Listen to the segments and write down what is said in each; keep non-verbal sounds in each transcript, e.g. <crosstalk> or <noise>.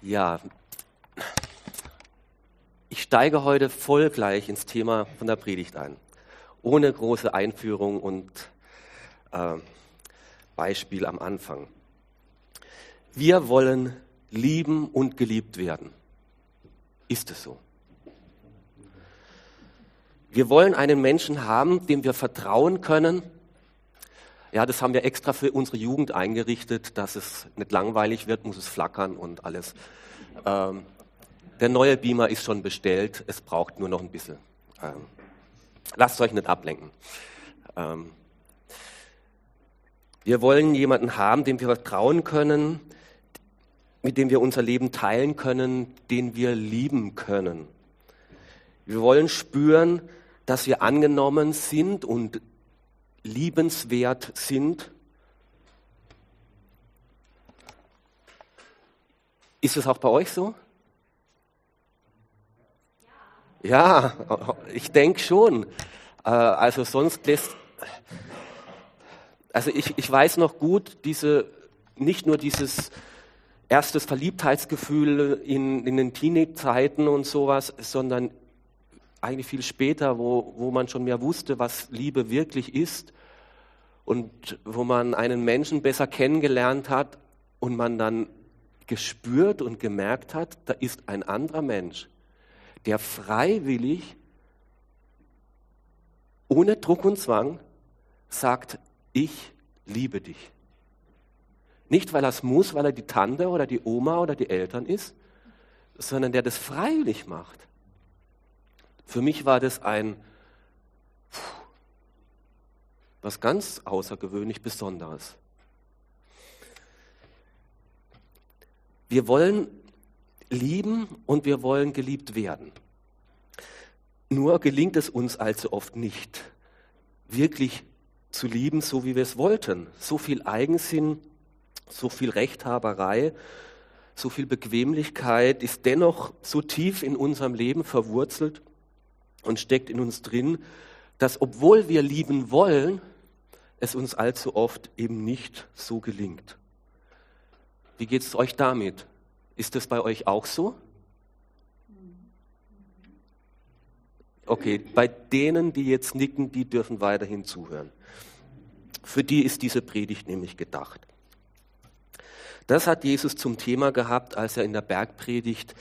Ja, ich steige heute voll gleich ins Thema von der Predigt ein, ohne große Einführung und äh, Beispiel am Anfang. Wir wollen lieben und geliebt werden. Ist es so? Wir wollen einen Menschen haben, dem wir vertrauen können. Ja, das haben wir extra für unsere Jugend eingerichtet, dass es nicht langweilig wird, muss es flackern und alles. Ähm, der neue Beamer ist schon bestellt, es braucht nur noch ein bisschen. Ähm, lasst euch nicht ablenken. Ähm, wir wollen jemanden haben, dem wir vertrauen können, mit dem wir unser Leben teilen können, den wir lieben können. Wir wollen spüren, dass wir angenommen sind und liebenswert sind. Ist es auch bei euch so? Ja, ich denke schon. Äh, also sonst lässt, also ich, ich weiß noch gut, diese, nicht nur dieses erstes Verliebtheitsgefühl in, in den Teenie-Zeiten und sowas, sondern eigentlich viel später, wo, wo man schon mehr wusste, was Liebe wirklich ist und wo man einen Menschen besser kennengelernt hat und man dann gespürt und gemerkt hat, da ist ein anderer Mensch, der freiwillig, ohne Druck und Zwang, sagt, ich liebe dich. Nicht, weil er es muss, weil er die Tante oder die Oma oder die Eltern ist, sondern der das freiwillig macht. Für mich war das ein was ganz außergewöhnlich Besonderes. Wir wollen lieben und wir wollen geliebt werden. Nur gelingt es uns allzu oft nicht, wirklich zu lieben, so wie wir es wollten. So viel Eigensinn, so viel Rechthaberei, so viel Bequemlichkeit ist dennoch so tief in unserem Leben verwurzelt, und steckt in uns drin, dass obwohl wir lieben wollen, es uns allzu oft eben nicht so gelingt. Wie geht es euch damit? Ist das bei euch auch so? Okay, bei denen, die jetzt nicken, die dürfen weiterhin zuhören. Für die ist diese Predigt nämlich gedacht. Das hat Jesus zum Thema gehabt, als er in der Bergpredigt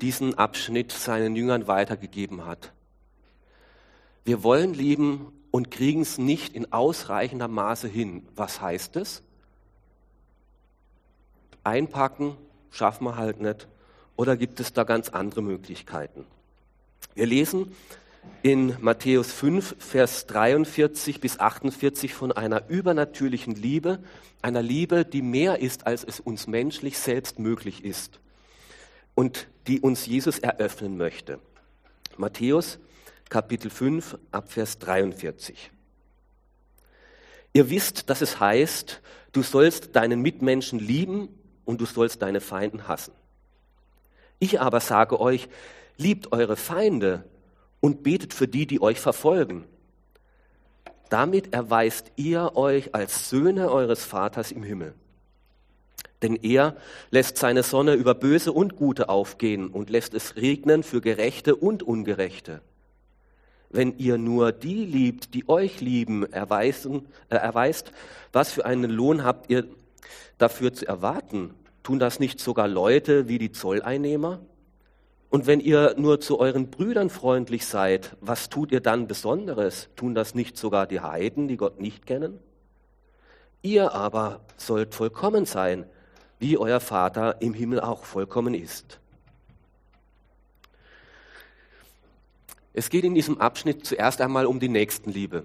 diesen Abschnitt seinen Jüngern weitergegeben hat. Wir wollen lieben und kriegen es nicht in ausreichender Maße hin. Was heißt es? Einpacken schaffen wir halt nicht. Oder gibt es da ganz andere Möglichkeiten? Wir lesen in Matthäus 5, Vers 43 bis 48 von einer übernatürlichen Liebe, einer Liebe, die mehr ist, als es uns menschlich selbst möglich ist und die uns Jesus eröffnen möchte. Matthäus Kapitel 5 ab Vers 43. Ihr wisst, dass es heißt, du sollst deinen Mitmenschen lieben und du sollst deine Feinden hassen. Ich aber sage euch, liebt eure Feinde und betet für die, die euch verfolgen. Damit erweist ihr euch als Söhne eures Vaters im Himmel. Denn er lässt seine Sonne über Böse und Gute aufgehen und lässt es regnen für Gerechte und Ungerechte wenn ihr nur die liebt, die euch lieben, erweisen, äh, erweist, was für einen Lohn habt ihr dafür zu erwarten? Tun das nicht sogar Leute wie die Zolleinnehmer? Und wenn ihr nur zu euren Brüdern freundlich seid, was tut ihr dann Besonderes? Tun das nicht sogar die Heiden, die Gott nicht kennen? Ihr aber sollt vollkommen sein, wie euer Vater im Himmel auch vollkommen ist. Es geht in diesem Abschnitt zuerst einmal um die Nächstenliebe.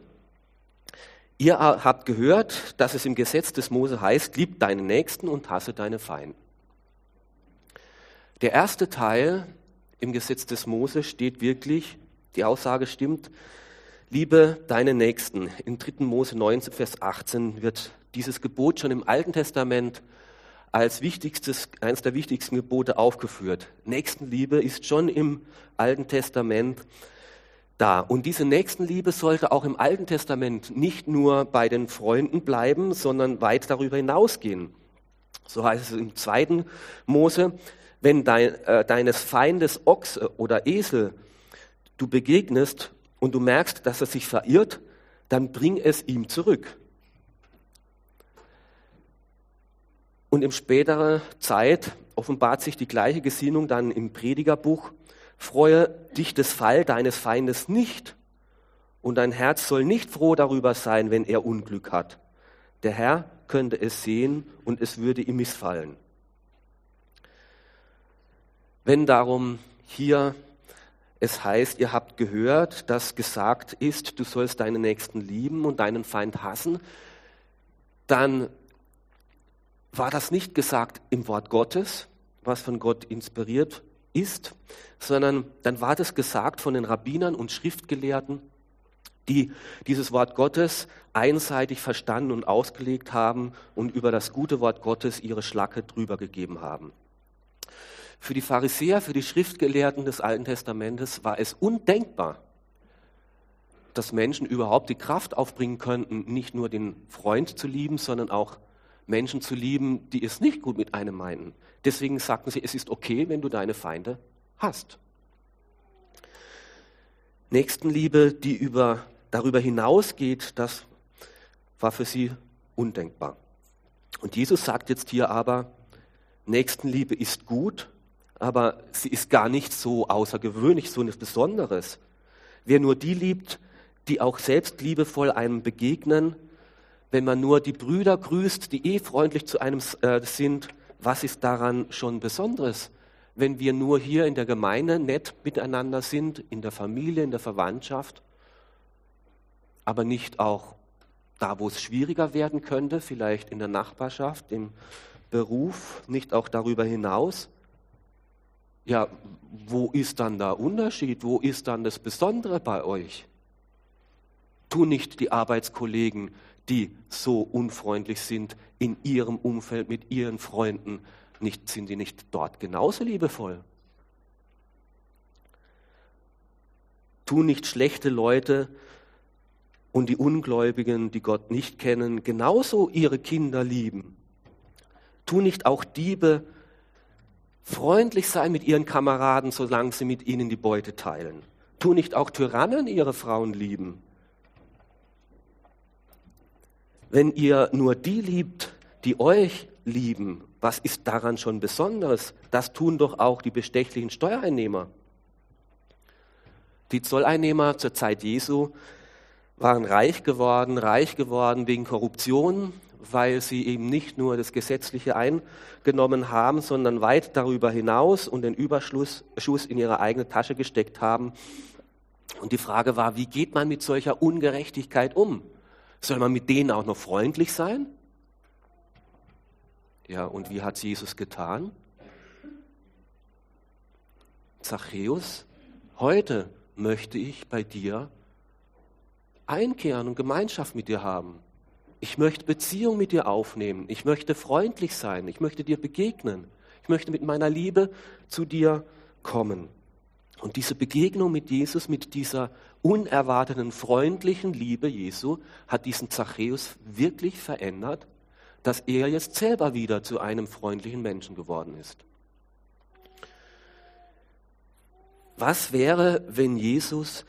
Ihr habt gehört, dass es im Gesetz des Mose heißt, lieb deinen Nächsten und hasse deine Feinden. Der erste Teil im Gesetz des Mose steht wirklich, die Aussage stimmt, liebe deine Nächsten. In 3. Mose 19, Vers 18 wird dieses Gebot schon im Alten Testament als wichtigstes, eines der wichtigsten Gebote aufgeführt. Nächstenliebe ist schon im Alten Testament da. Und diese Nächstenliebe sollte auch im Alten Testament nicht nur bei den Freunden bleiben, sondern weit darüber hinausgehen. So heißt es im zweiten Mose, wenn dein, äh, deines Feindes Ochse oder Esel du begegnest und du merkst, dass er sich verirrt, dann bring es ihm zurück. Und in späterer Zeit offenbart sich die gleiche Gesinnung dann im Predigerbuch. Freue dich des Fall deines Feindes nicht, und dein Herz soll nicht froh darüber sein, wenn er Unglück hat. Der Herr könnte es sehen und es würde ihm missfallen. Wenn darum hier es heißt, ihr habt gehört, dass gesagt ist, du sollst deinen Nächsten lieben und deinen Feind hassen, dann war das nicht gesagt im Wort Gottes, was von Gott inspiriert ist, sondern dann war das gesagt von den Rabbinern und Schriftgelehrten, die dieses Wort Gottes einseitig verstanden und ausgelegt haben und über das gute Wort Gottes ihre Schlacke drüber gegeben haben. Für die Pharisäer, für die Schriftgelehrten des Alten Testamentes war es undenkbar, dass Menschen überhaupt die Kraft aufbringen könnten, nicht nur den Freund zu lieben, sondern auch Menschen zu lieben, die es nicht gut mit einem meinen. Deswegen sagten sie, es ist okay, wenn du deine Feinde hast. Nächstenliebe, die über, darüber hinausgeht, das war für sie undenkbar. Und Jesus sagt jetzt hier aber, Nächstenliebe ist gut, aber sie ist gar nicht so außergewöhnlich, so etwas Besonderes. Wer nur die liebt, die auch selbst liebevoll einem begegnen, wenn man nur die Brüder grüßt, die eh freundlich zu einem äh, sind, was ist daran schon Besonderes? Wenn wir nur hier in der Gemeinde nett miteinander sind, in der Familie, in der Verwandtschaft, aber nicht auch da, wo es schwieriger werden könnte, vielleicht in der Nachbarschaft, im Beruf, nicht auch darüber hinaus, ja, wo ist dann der Unterschied? Wo ist dann das Besondere bei euch? Tu nicht die Arbeitskollegen, die so unfreundlich sind in ihrem Umfeld mit ihren Freunden, nicht, sind die nicht dort genauso liebevoll? Tu nicht schlechte Leute und die Ungläubigen, die Gott nicht kennen, genauso ihre Kinder lieben. Tu nicht auch Diebe Freundlich sein mit ihren Kameraden, solange sie mit ihnen die Beute teilen. Tu nicht auch Tyrannen ihre Frauen lieben. Wenn ihr nur die liebt, die euch lieben, was ist daran schon Besonderes? Das tun doch auch die bestechlichen Steuereinnehmer. Die Zolleinnehmer zur Zeit Jesu waren reich geworden, reich geworden wegen Korruption, weil sie eben nicht nur das Gesetzliche eingenommen haben, sondern weit darüber hinaus und den Überschuss in ihre eigene Tasche gesteckt haben. Und die Frage war, wie geht man mit solcher Ungerechtigkeit um? Soll man mit denen auch noch freundlich sein? Ja, und wie hat Jesus getan? Zachäus, heute möchte ich bei dir einkehren und Gemeinschaft mit dir haben. Ich möchte Beziehung mit dir aufnehmen. Ich möchte freundlich sein. Ich möchte dir begegnen. Ich möchte mit meiner Liebe zu dir kommen. Und diese Begegnung mit Jesus, mit dieser unerwarteten, freundlichen Liebe Jesu, hat diesen Zachäus wirklich verändert, dass er jetzt selber wieder zu einem freundlichen Menschen geworden ist. Was wäre, wenn Jesus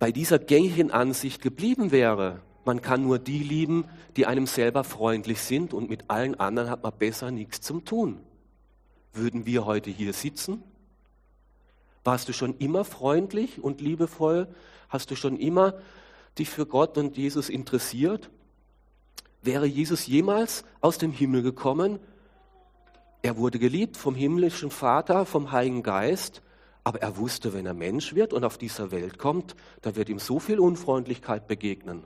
bei dieser gängigen Ansicht geblieben wäre? Man kann nur die lieben, die einem selber freundlich sind und mit allen anderen hat man besser nichts zum tun. Würden wir heute hier sitzen? Warst du schon immer freundlich und liebevoll? Hast du schon immer dich für Gott und Jesus interessiert? Wäre Jesus jemals aus dem Himmel gekommen? Er wurde geliebt vom himmlischen Vater, vom Heiligen Geist, aber er wusste, wenn er Mensch wird und auf dieser Welt kommt, da wird ihm so viel Unfreundlichkeit begegnen.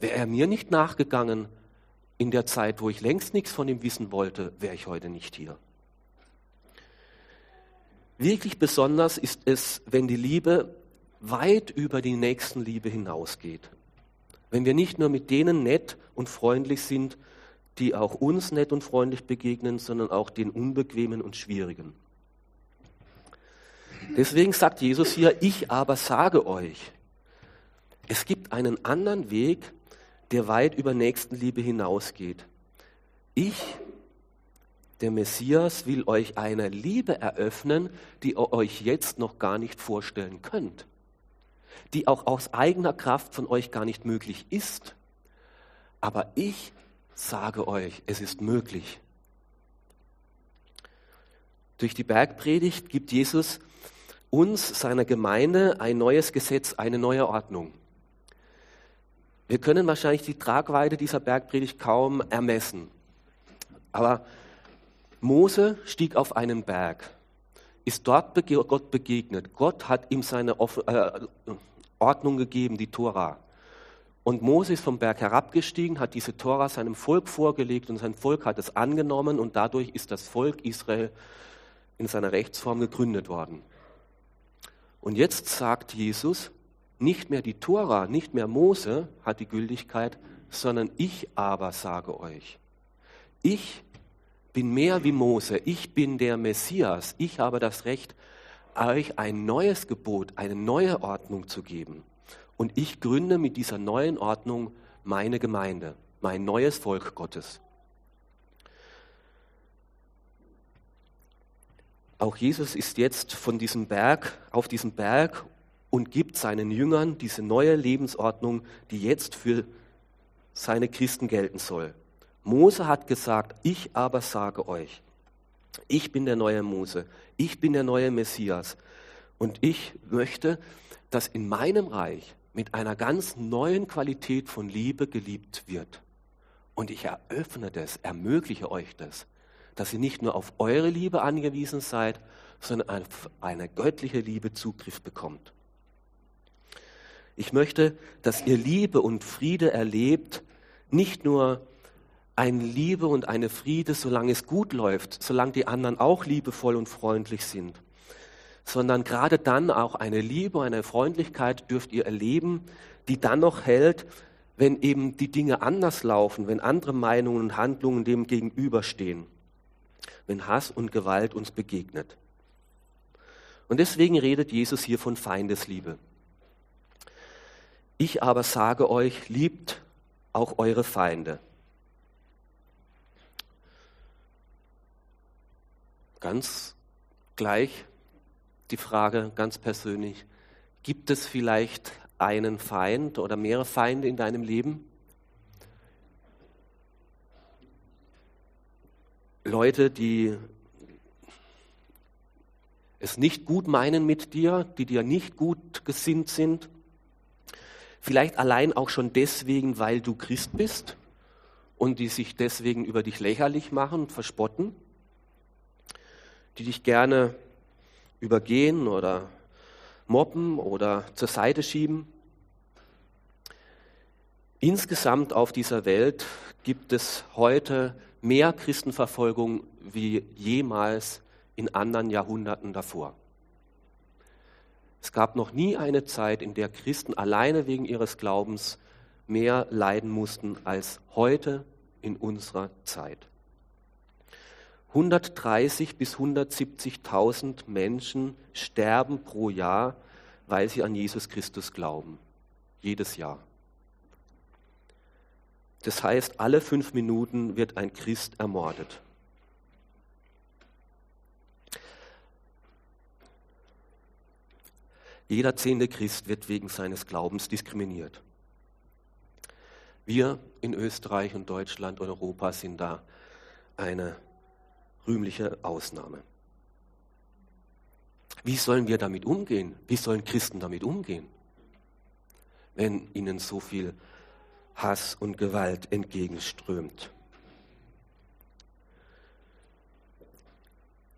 Wäre er mir nicht nachgegangen in der Zeit, wo ich längst nichts von ihm wissen wollte, wäre ich heute nicht hier. Wirklich besonders ist es, wenn die Liebe weit über die Nächstenliebe hinausgeht. Wenn wir nicht nur mit denen nett und freundlich sind, die auch uns nett und freundlich begegnen, sondern auch den Unbequemen und Schwierigen. Deswegen sagt Jesus hier, ich aber sage euch, es gibt einen anderen Weg, der weit über Nächstenliebe hinausgeht. Ich der Messias will euch eine Liebe eröffnen, die ihr euch jetzt noch gar nicht vorstellen könnt, die auch aus eigener Kraft von euch gar nicht möglich ist. Aber ich sage euch, es ist möglich. Durch die Bergpredigt gibt Jesus uns, seiner Gemeinde, ein neues Gesetz, eine neue Ordnung. Wir können wahrscheinlich die Tragweite dieser Bergpredigt kaum ermessen. Aber Mose stieg auf einen Berg, ist dort Gott begegnet. Gott hat ihm seine äh, Ordnung gegeben, die Tora. Und Mose ist vom Berg herabgestiegen, hat diese Tora seinem Volk vorgelegt und sein Volk hat es angenommen und dadurch ist das Volk Israel in seiner Rechtsform gegründet worden. Und jetzt sagt Jesus, nicht mehr die Tora, nicht mehr Mose hat die Gültigkeit, sondern ich aber sage euch. Ich bin mehr wie Mose, ich bin der Messias, ich habe das Recht, euch ein neues Gebot, eine neue Ordnung zu geben. Und ich gründe mit dieser neuen Ordnung meine Gemeinde, mein neues Volk Gottes. Auch Jesus ist jetzt von diesem Berg auf diesem Berg und gibt seinen Jüngern diese neue Lebensordnung, die jetzt für seine Christen gelten soll. Mose hat gesagt, ich aber sage euch, ich bin der neue Mose, ich bin der neue Messias und ich möchte, dass in meinem Reich mit einer ganz neuen Qualität von Liebe geliebt wird. Und ich eröffne das, ermögliche euch das dass ihr nicht nur auf eure Liebe angewiesen seid, sondern auf eine göttliche Liebe Zugriff bekommt. Ich möchte, dass ihr Liebe und Friede erlebt, nicht nur eine Liebe und eine Friede, solange es gut läuft, solange die anderen auch liebevoll und freundlich sind, sondern gerade dann auch eine Liebe, eine Freundlichkeit dürft ihr erleben, die dann noch hält, wenn eben die Dinge anders laufen, wenn andere Meinungen und Handlungen dem gegenüberstehen wenn Hass und Gewalt uns begegnet. Und deswegen redet Jesus hier von Feindesliebe. Ich aber sage euch, liebt auch eure Feinde. Ganz gleich die Frage, ganz persönlich, gibt es vielleicht einen Feind oder mehrere Feinde in deinem Leben? Leute, die es nicht gut meinen mit dir, die dir nicht gut gesinnt sind. Vielleicht allein auch schon deswegen, weil du Christ bist und die sich deswegen über dich lächerlich machen und verspotten, die dich gerne übergehen oder mobben oder zur Seite schieben. Insgesamt auf dieser Welt gibt es heute mehr Christenverfolgung wie jemals in anderen Jahrhunderten davor. Es gab noch nie eine Zeit, in der Christen alleine wegen ihres Glaubens mehr leiden mussten als heute in unserer Zeit. 130 bis 170.000 Menschen sterben pro Jahr, weil sie an Jesus Christus glauben. Jedes Jahr. Das heißt, alle fünf Minuten wird ein Christ ermordet. Jeder zehnte Christ wird wegen seines Glaubens diskriminiert. Wir in Österreich und Deutschland und Europa sind da eine rühmliche Ausnahme. Wie sollen wir damit umgehen? Wie sollen Christen damit umgehen, wenn ihnen so viel Hass und Gewalt entgegenströmt.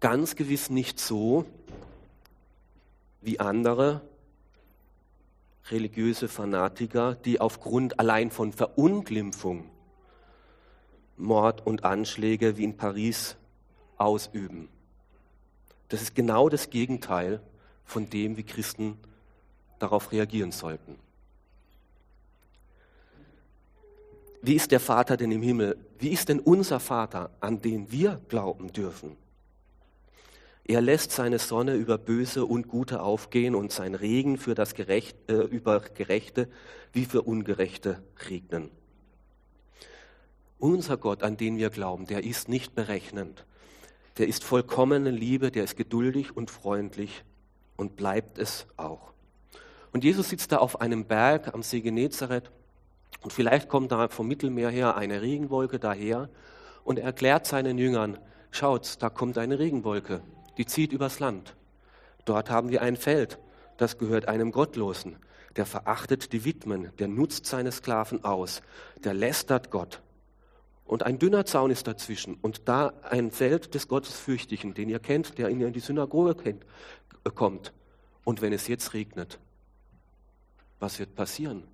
Ganz gewiss nicht so wie andere religiöse Fanatiker, die aufgrund allein von Verunglimpfung Mord und Anschläge wie in Paris ausüben. Das ist genau das Gegenteil von dem, wie Christen darauf reagieren sollten. Wie ist der Vater denn im Himmel? Wie ist denn unser Vater, an den wir glauben dürfen? Er lässt seine Sonne über Böse und Gute aufgehen und sein Regen für das Gerecht, äh, über Gerechte wie für Ungerechte regnen. Unser Gott, an den wir glauben, der ist nicht berechnend. Der ist vollkommene Liebe, der ist geduldig und freundlich und bleibt es auch. Und Jesus sitzt da auf einem Berg am See Genezareth und vielleicht kommt da vom Mittelmeer her eine Regenwolke daher und er erklärt seinen Jüngern, schaut, da kommt eine Regenwolke, die zieht übers Land. Dort haben wir ein Feld, das gehört einem Gottlosen. Der verachtet die Widmen, der nutzt seine Sklaven aus, der lästert Gott. Und ein dünner Zaun ist dazwischen. Und da ein Feld des Gottesfürchtigen, den ihr kennt, der in die Synagoge kennt, äh, kommt. Und wenn es jetzt regnet, was wird passieren?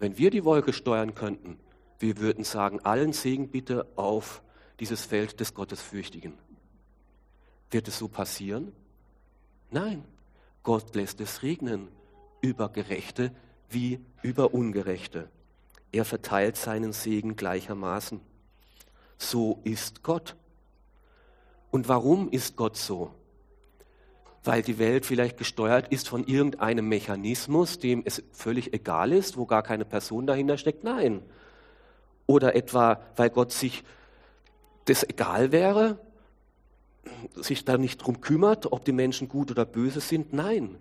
Wenn wir die Wolke steuern könnten, wir würden sagen, allen Segen bitte auf dieses Feld des Gottesfürchtigen. Wird es so passieren? Nein, Gott lässt es regnen über Gerechte wie über Ungerechte. Er verteilt seinen Segen gleichermaßen. So ist Gott. Und warum ist Gott so? Weil die Welt vielleicht gesteuert ist von irgendeinem Mechanismus, dem es völlig egal ist, wo gar keine Person dahinter steckt? Nein. Oder etwa, weil Gott sich das egal wäre, sich da nicht drum kümmert, ob die Menschen gut oder böse sind. Nein,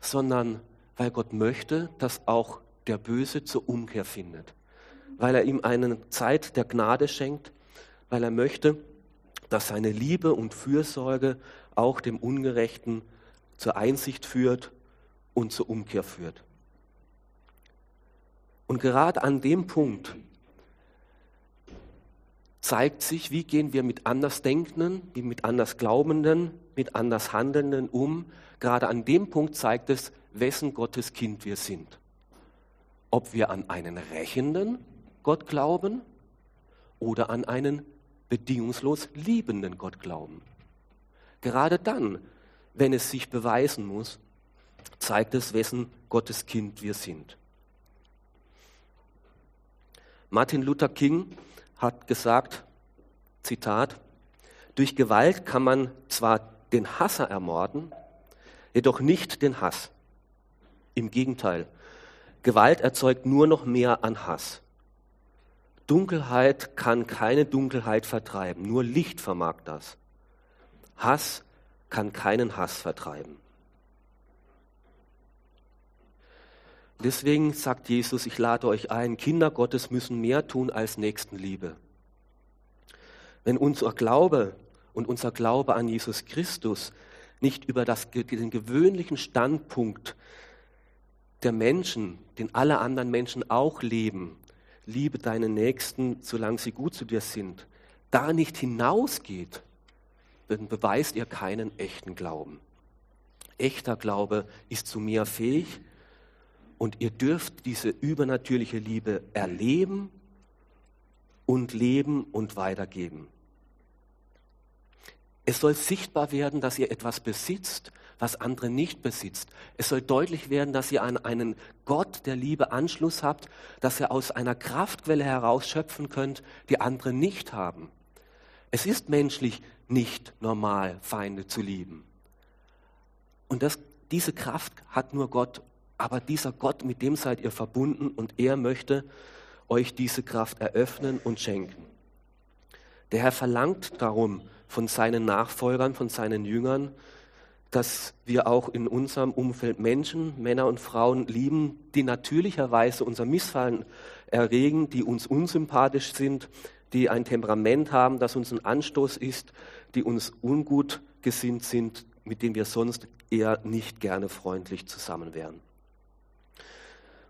sondern weil Gott möchte, dass auch der Böse zur Umkehr findet. Weil er ihm eine Zeit der Gnade schenkt, weil er möchte, dass seine Liebe und Fürsorge auch dem Ungerechten zur Einsicht führt und zur Umkehr führt. Und gerade an dem Punkt zeigt sich, wie gehen wir mit Andersdenkenden, mit Andersglaubenden, mit Andershandelnden um. Gerade an dem Punkt zeigt es, wessen Gottes Kind wir sind. Ob wir an einen rächenden Gott glauben oder an einen bedingungslos liebenden Gott glauben. Gerade dann, wenn es sich beweisen muss, zeigt es, wessen Gottes Kind wir sind. Martin Luther King hat gesagt, Zitat, durch Gewalt kann man zwar den Hasser ermorden, jedoch nicht den Hass. Im Gegenteil, Gewalt erzeugt nur noch mehr an Hass. Dunkelheit kann keine Dunkelheit vertreiben, nur Licht vermag das. Hass kann keinen Hass vertreiben. Deswegen sagt Jesus, ich lade euch ein, Kinder Gottes müssen mehr tun als Nächstenliebe. Wenn unser Glaube und unser Glaube an Jesus Christus nicht über das, den gewöhnlichen Standpunkt der Menschen, den alle anderen Menschen auch leben, liebe deine Nächsten, solange sie gut zu dir sind, da nicht hinausgeht, dann beweist ihr keinen echten Glauben. Echter Glaube ist zu mehr fähig, und ihr dürft diese übernatürliche Liebe erleben und leben und weitergeben. Es soll sichtbar werden, dass ihr etwas besitzt, was andere nicht besitzt. Es soll deutlich werden, dass ihr an einen Gott der Liebe Anschluss habt, dass ihr aus einer Kraftquelle herausschöpfen könnt, die andere nicht haben. Es ist menschlich nicht normal, Feinde zu lieben. Und das, diese Kraft hat nur Gott aber dieser Gott, mit dem seid ihr verbunden und er möchte euch diese Kraft eröffnen und schenken. Der Herr verlangt darum von seinen Nachfolgern, von seinen Jüngern, dass wir auch in unserem Umfeld Menschen, Männer und Frauen lieben, die natürlicherweise unser Missfallen erregen, die uns unsympathisch sind, die ein Temperament haben, das uns ein Anstoß ist, die uns ungut gesinnt sind, mit denen wir sonst eher nicht gerne freundlich zusammen wären.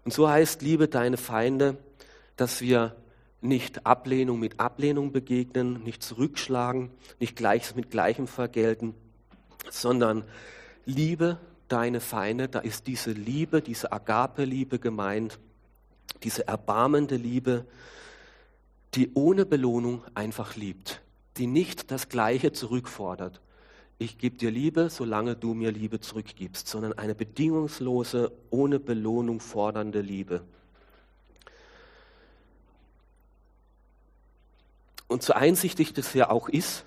Und so heißt, liebe deine Feinde, dass wir nicht Ablehnung mit Ablehnung begegnen, nicht zurückschlagen, nicht Gleiches mit Gleichem vergelten, sondern liebe deine Feinde, da ist diese Liebe, diese Agape-Liebe gemeint, diese erbarmende Liebe, die ohne Belohnung einfach liebt, die nicht das Gleiche zurückfordert, ich gebe dir Liebe, solange du mir Liebe zurückgibst, sondern eine bedingungslose, ohne Belohnung fordernde Liebe. Und so einsichtig das ja auch ist,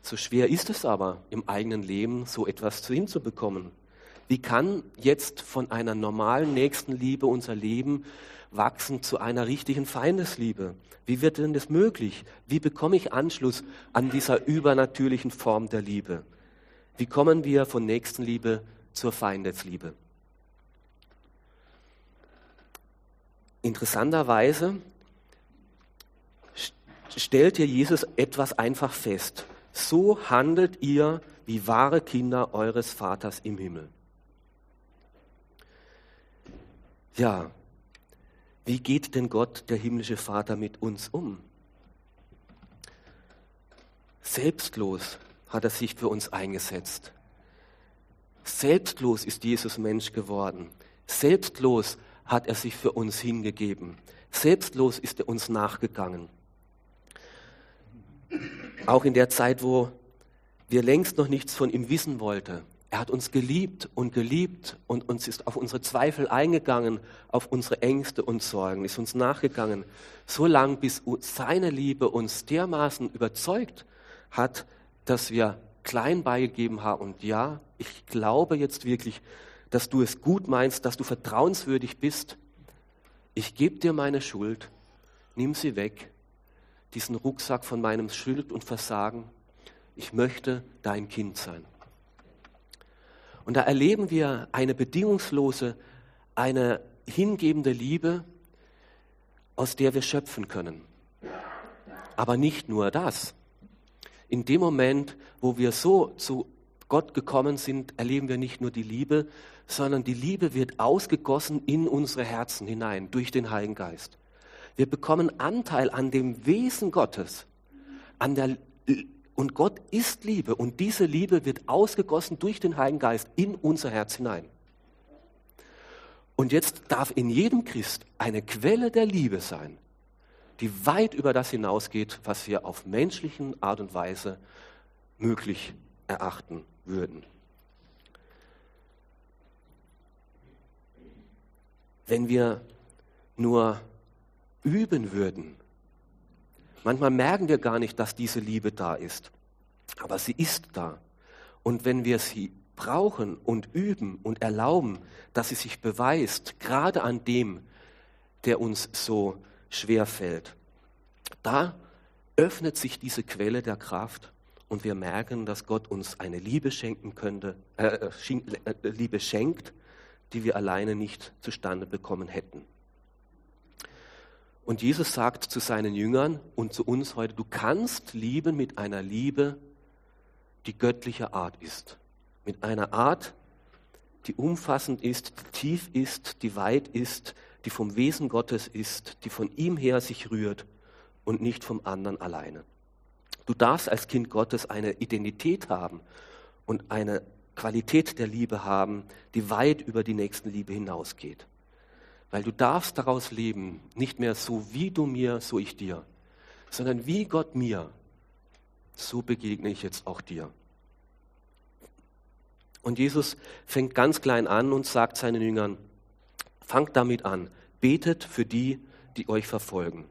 so schwer ist es aber im eigenen Leben, so etwas hinzubekommen. Wie kann jetzt von einer normalen Nächstenliebe unser Leben wachsen zu einer richtigen Feindesliebe? Wie wird denn das möglich? Wie bekomme ich Anschluss an dieser übernatürlichen Form der Liebe? Wie kommen wir von Nächstenliebe zur Feindesliebe? Interessanterweise stellt hier Jesus etwas einfach fest. So handelt ihr wie wahre Kinder eures Vaters im Himmel. Ja, wie geht denn Gott, der himmlische Vater, mit uns um? Selbstlos hat er sich für uns eingesetzt. Selbstlos ist Jesus Mensch geworden. Selbstlos hat er sich für uns hingegeben. Selbstlos ist er uns nachgegangen. Auch in der Zeit, wo wir längst noch nichts von ihm wissen wollten. Er hat uns geliebt und geliebt und uns ist auf unsere Zweifel eingegangen, auf unsere Ängste und Sorgen, ist uns nachgegangen, so lange, bis seine Liebe uns dermaßen überzeugt hat, dass wir klein beigegeben haben. Und ja, ich glaube jetzt wirklich, dass du es gut meinst, dass du vertrauenswürdig bist. Ich gebe dir meine Schuld, nimm sie weg, diesen Rucksack von meinem Schuld und Versagen. Ich möchte dein Kind sein. Und da erleben wir eine bedingungslose, eine hingebende Liebe, aus der wir schöpfen können. Aber nicht nur das. In dem Moment, wo wir so zu Gott gekommen sind, erleben wir nicht nur die Liebe, sondern die Liebe wird ausgegossen in unsere Herzen hinein durch den Heiligen Geist. Wir bekommen Anteil an dem Wesen Gottes, an der und Gott ist Liebe und diese Liebe wird ausgegossen durch den Heiligen Geist in unser Herz hinein. Und jetzt darf in jedem Christ eine Quelle der Liebe sein, die weit über das hinausgeht, was wir auf menschlichen Art und Weise möglich erachten würden. Wenn wir nur üben würden, manchmal merken wir gar nicht, dass diese Liebe da ist, aber sie ist da. Und wenn wir sie brauchen und üben und erlauben, dass sie sich beweist, gerade an dem, der uns so schwer fällt, da öffnet sich diese Quelle der Kraft und wir merken, dass Gott uns eine Liebe schenken könnte, äh, äh, äh, Liebe schenkt, die wir alleine nicht zustande bekommen hätten. Und Jesus sagt zu seinen Jüngern und zu uns heute, du kannst lieben mit einer Liebe, die göttlicher Art ist. Mit einer Art, die umfassend ist, die tief ist, die weit ist, die vom Wesen Gottes ist, die von ihm her sich rührt und nicht vom anderen alleine. Du darfst als Kind Gottes eine Identität haben und eine Qualität der Liebe haben, die weit über die nächsten Liebe hinausgeht. Weil du darfst daraus leben, nicht mehr so wie du mir, so ich dir, sondern wie Gott mir, so begegne ich jetzt auch dir. Und Jesus fängt ganz klein an und sagt seinen Jüngern, fangt damit an, betet für die, die euch verfolgen.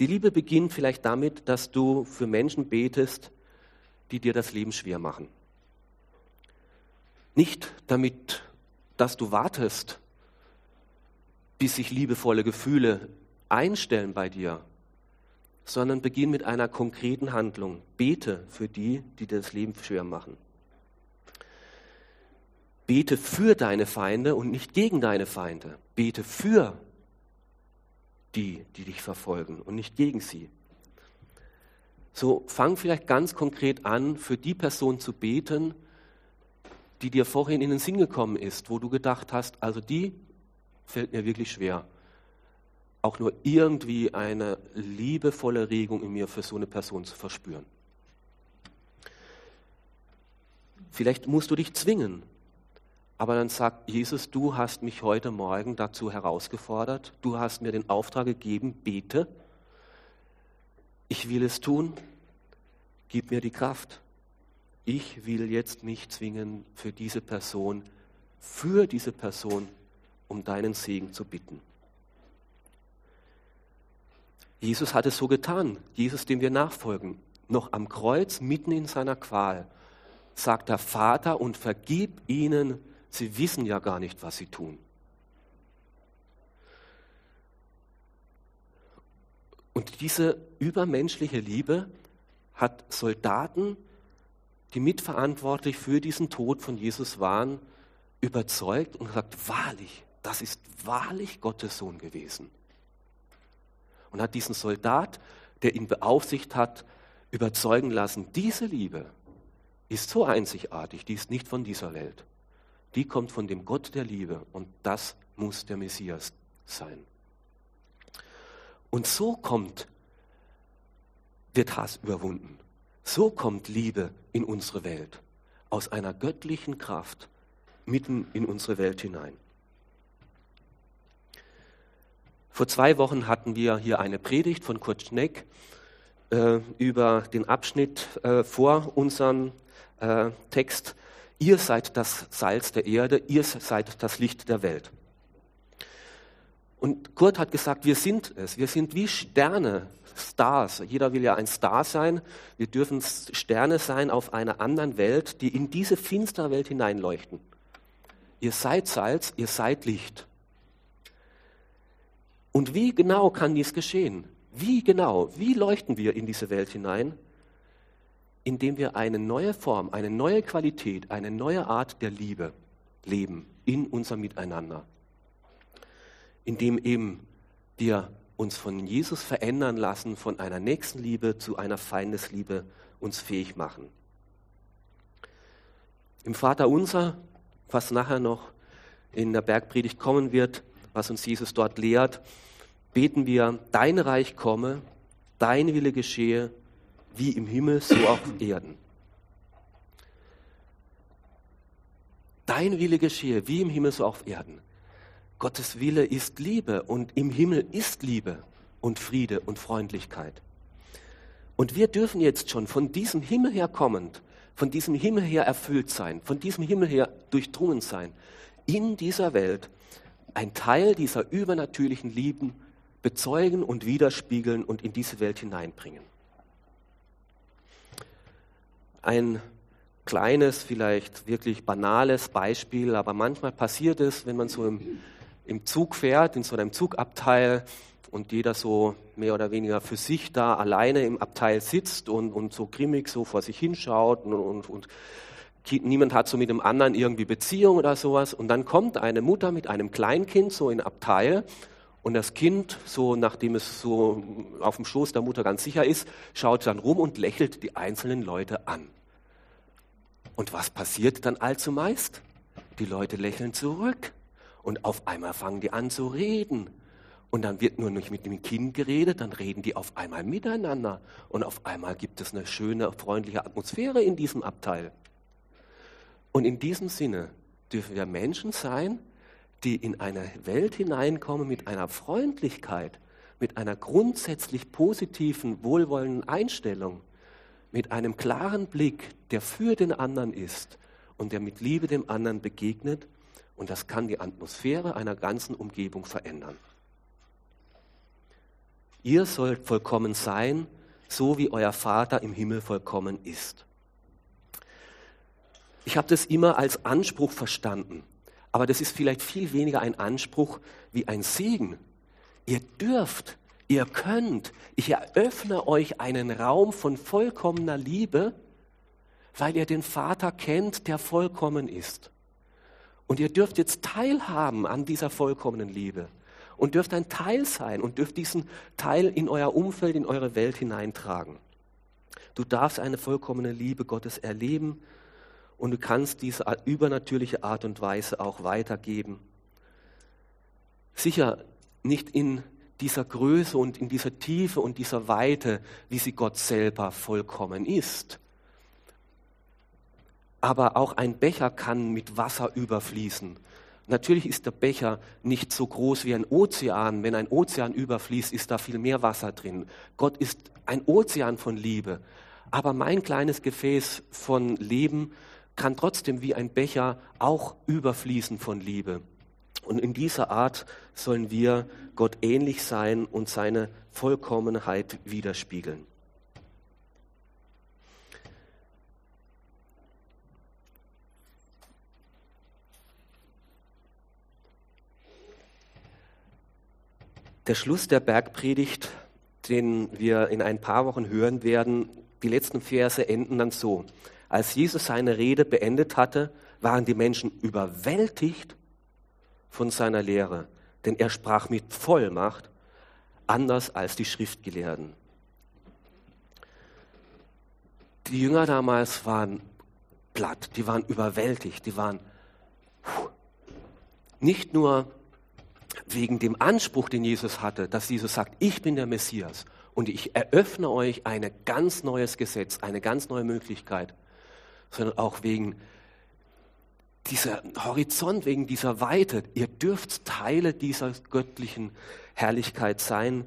Die Liebe beginnt vielleicht damit, dass du für Menschen betest, die dir das Leben schwer machen. Nicht damit, dass du wartest, bis sich liebevolle Gefühle einstellen bei dir, sondern beginn mit einer konkreten Handlung. Bete für die, die dir das Leben schwer machen. Bete für deine Feinde und nicht gegen deine Feinde. Bete für die, die dich verfolgen und nicht gegen sie. So fang vielleicht ganz konkret an, für die Person zu beten, die dir vorhin in den Sinn gekommen ist, wo du gedacht hast, also die fällt mir wirklich schwer. Auch nur irgendwie eine liebevolle Regung in mir für so eine Person zu verspüren. Vielleicht musst du dich zwingen, aber dann sagt Jesus, du hast mich heute Morgen dazu herausgefordert, du hast mir den Auftrag gegeben, bete. Ich will es tun, gib mir die Kraft. Ich will jetzt mich zwingen, für diese Person, für diese Person um deinen Segen zu bitten. Jesus hat es so getan, Jesus, dem wir nachfolgen, noch am Kreuz, mitten in seiner Qual, sagt der Vater, und vergib ihnen, sie wissen ja gar nicht, was sie tun. Und diese übermenschliche Liebe hat Soldaten, die mitverantwortlich für diesen Tod von Jesus waren, überzeugt und gesagt, wahrlich, das ist wahrlich Gottes Sohn gewesen. Und hat diesen Soldat, der ihn beaufsicht hat, überzeugen lassen, diese Liebe ist so einzigartig, die ist nicht von dieser Welt. Die kommt von dem Gott der Liebe und das muss der Messias sein. Und so kommt, wird Hass überwunden. So kommt Liebe in unsere Welt, aus einer göttlichen Kraft mitten in unsere Welt hinein. Vor zwei Wochen hatten wir hier eine Predigt von Kurt Schneck äh, über den Abschnitt äh, vor unserem äh, Text. Ihr seid das Salz der Erde, ihr seid das Licht der Welt. Und Kurt hat gesagt, wir sind es. Wir sind wie Sterne, Stars. Jeder will ja ein Star sein. Wir dürfen Sterne sein auf einer anderen Welt, die in diese finstere Welt hineinleuchten. Ihr seid Salz, ihr seid Licht. Und wie genau kann dies geschehen? Wie genau, wie leuchten wir in diese Welt hinein? Indem wir eine neue Form, eine neue Qualität, eine neue Art der Liebe leben in unserem Miteinander indem eben wir uns von Jesus verändern lassen, von einer Nächstenliebe zu einer Feindesliebe uns fähig machen. Im Vater unser, was nachher noch in der Bergpredigt kommen wird, was uns Jesus dort lehrt, beten wir, dein Reich komme, dein Wille geschehe, wie im Himmel, so auf <clears throat> Erden. Dein Wille geschehe, wie im Himmel, so auf Erden. Gottes Wille ist Liebe und im Himmel ist Liebe und Friede und Freundlichkeit. Und wir dürfen jetzt schon von diesem Himmel her kommend, von diesem Himmel her erfüllt sein, von diesem Himmel her durchdrungen sein, in dieser Welt ein Teil dieser übernatürlichen Lieben bezeugen und widerspiegeln und in diese Welt hineinbringen. Ein kleines, vielleicht wirklich banales Beispiel, aber manchmal passiert es, wenn man so im im Zug fährt, in so einem Zugabteil und jeder so mehr oder weniger für sich da alleine im Abteil sitzt und, und so grimmig so vor sich hinschaut und, und, und niemand hat so mit dem anderen irgendwie Beziehung oder sowas. Und dann kommt eine Mutter mit einem Kleinkind so in Abteil und das Kind, so nachdem es so auf dem Schoß der Mutter ganz sicher ist, schaut dann rum und lächelt die einzelnen Leute an. Und was passiert dann allzu meist? Die Leute lächeln zurück. Und auf einmal fangen die an zu reden. Und dann wird nur nicht mit dem Kind geredet, dann reden die auf einmal miteinander. Und auf einmal gibt es eine schöne, freundliche Atmosphäre in diesem Abteil. Und in diesem Sinne dürfen wir Menschen sein, die in eine Welt hineinkommen mit einer Freundlichkeit, mit einer grundsätzlich positiven, wohlwollenden Einstellung, mit einem klaren Blick, der für den anderen ist und der mit Liebe dem anderen begegnet und das kann die Atmosphäre einer ganzen Umgebung verändern. Ihr sollt vollkommen sein, so wie euer Vater im Himmel vollkommen ist. Ich habe das immer als Anspruch verstanden, aber das ist vielleicht viel weniger ein Anspruch wie ein Segen. Ihr dürft, ihr könnt, ich eröffne euch einen Raum von vollkommener Liebe, weil ihr den Vater kennt, der vollkommen ist. Und ihr dürft jetzt teilhaben an dieser vollkommenen Liebe und dürft ein Teil sein und dürft diesen Teil in euer Umfeld, in eure Welt hineintragen. Du darfst eine vollkommene Liebe Gottes erleben und du kannst diese übernatürliche Art und Weise auch weitergeben. Sicher nicht in dieser Größe und in dieser Tiefe und dieser Weite, wie sie Gott selber vollkommen ist. Aber auch ein Becher kann mit Wasser überfließen. Natürlich ist der Becher nicht so groß wie ein Ozean. Wenn ein Ozean überfließt, ist da viel mehr Wasser drin. Gott ist ein Ozean von Liebe. Aber mein kleines Gefäß von Leben kann trotzdem wie ein Becher auch überfließen von Liebe. Und in dieser Art sollen wir Gott ähnlich sein und seine Vollkommenheit widerspiegeln. Der Schluss der Bergpredigt, den wir in ein paar Wochen hören werden, die letzten Verse enden dann so. Als Jesus seine Rede beendet hatte, waren die Menschen überwältigt von seiner Lehre, denn er sprach mit Vollmacht, anders als die Schriftgelehrten. Die Jünger damals waren platt, die waren überwältigt, die waren nicht nur wegen dem Anspruch, den Jesus hatte, dass Jesus sagt, ich bin der Messias und ich eröffne euch ein ganz neues Gesetz, eine ganz neue Möglichkeit, sondern auch wegen dieser Horizont, wegen dieser Weite. Ihr dürft Teile dieser göttlichen Herrlichkeit sein,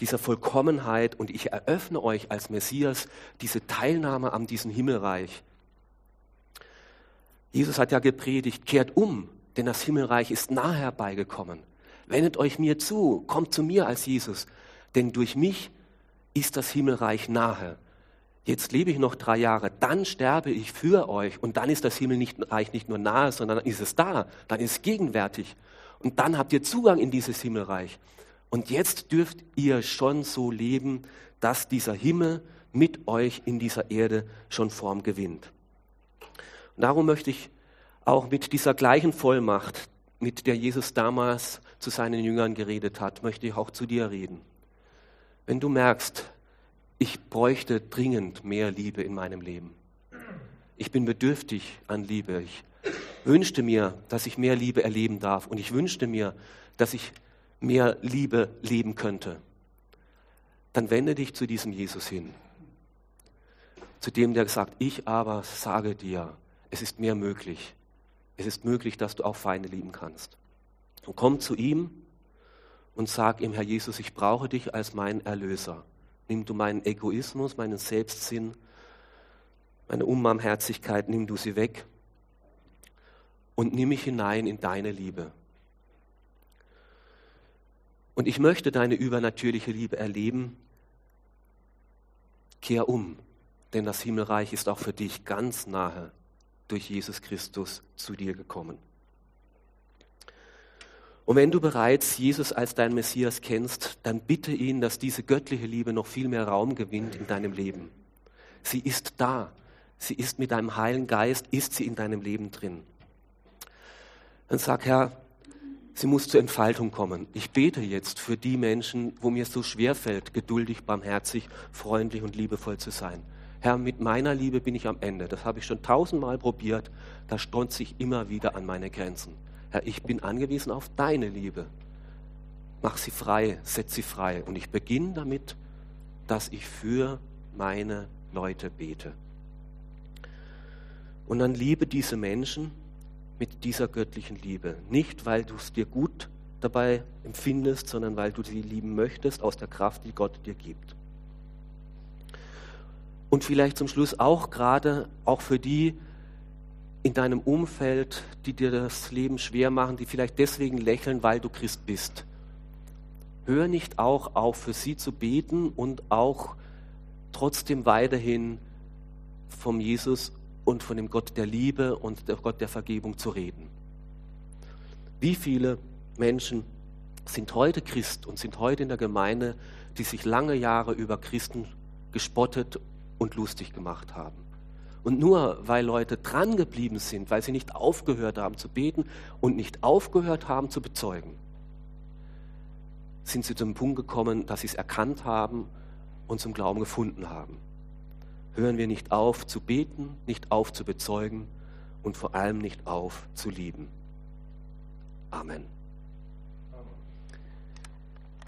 dieser Vollkommenheit und ich eröffne euch als Messias diese Teilnahme an diesem Himmelreich. Jesus hat ja gepredigt, kehrt um, denn das Himmelreich ist nah herbeigekommen. Wendet euch mir zu, kommt zu mir als Jesus, denn durch mich ist das Himmelreich nahe. Jetzt lebe ich noch drei Jahre, dann sterbe ich für euch und dann ist das Himmelreich nicht nur nahe, sondern ist es da, dann ist es gegenwärtig und dann habt ihr Zugang in dieses Himmelreich. Und jetzt dürft ihr schon so leben, dass dieser Himmel mit euch in dieser Erde schon Form gewinnt. Und darum möchte ich auch mit dieser gleichen Vollmacht, mit der Jesus damals zu seinen Jüngern geredet hat, möchte ich auch zu dir reden. Wenn du merkst, ich bräuchte dringend mehr Liebe in meinem Leben. Ich bin bedürftig an Liebe. Ich wünschte mir, dass ich mehr Liebe erleben darf. Und ich wünschte mir, dass ich mehr Liebe leben könnte. Dann wende dich zu diesem Jesus hin. Zu dem, der sagt, ich aber sage dir, es ist mehr möglich. Es ist möglich, dass du auch Feinde lieben kannst. Und komm zu ihm und sag ihm, Herr Jesus, ich brauche dich als mein Erlöser. Nimm du meinen Egoismus, meinen Selbstsinn, meine Unbarmherzigkeit, nimm du sie weg und nimm mich hinein in deine Liebe. Und ich möchte deine übernatürliche Liebe erleben. Kehr um, denn das Himmelreich ist auch für dich ganz nahe durch Jesus Christus zu dir gekommen. Und wenn du bereits Jesus als dein Messias kennst, dann bitte ihn, dass diese göttliche Liebe noch viel mehr Raum gewinnt in deinem Leben. Sie ist da. Sie ist mit deinem Heiligen Geist, ist sie in deinem Leben drin. Dann sag, Herr, sie muss zur Entfaltung kommen. Ich bete jetzt für die Menschen, wo mir so schwer fällt, geduldig, barmherzig, freundlich und liebevoll zu sein. Herr, mit meiner Liebe bin ich am Ende. Das habe ich schon tausendmal probiert. Da stotze ich immer wieder an meine Grenzen. Herr, ich bin angewiesen auf deine Liebe. Mach sie frei, setz sie frei. Und ich beginne damit, dass ich für meine Leute bete. Und dann liebe diese Menschen mit dieser göttlichen Liebe. Nicht, weil du es dir gut dabei empfindest, sondern weil du sie lieben möchtest aus der Kraft, die Gott dir gibt. Und vielleicht zum Schluss auch gerade, auch für die, in deinem Umfeld, die dir das Leben schwer machen, die vielleicht deswegen lächeln, weil du Christ bist. Hör nicht auch auf, für sie zu beten und auch trotzdem weiterhin vom Jesus und von dem Gott der Liebe und der Gott der Vergebung zu reden. Wie viele Menschen sind heute Christ und sind heute in der Gemeinde, die sich lange Jahre über Christen gespottet und lustig gemacht haben? Und nur weil Leute dran geblieben sind, weil sie nicht aufgehört haben zu beten und nicht aufgehört haben zu bezeugen, sind sie zum Punkt gekommen, dass sie es erkannt haben und zum Glauben gefunden haben. Hören wir nicht auf zu beten, nicht auf zu bezeugen und vor allem nicht auf zu lieben. Amen.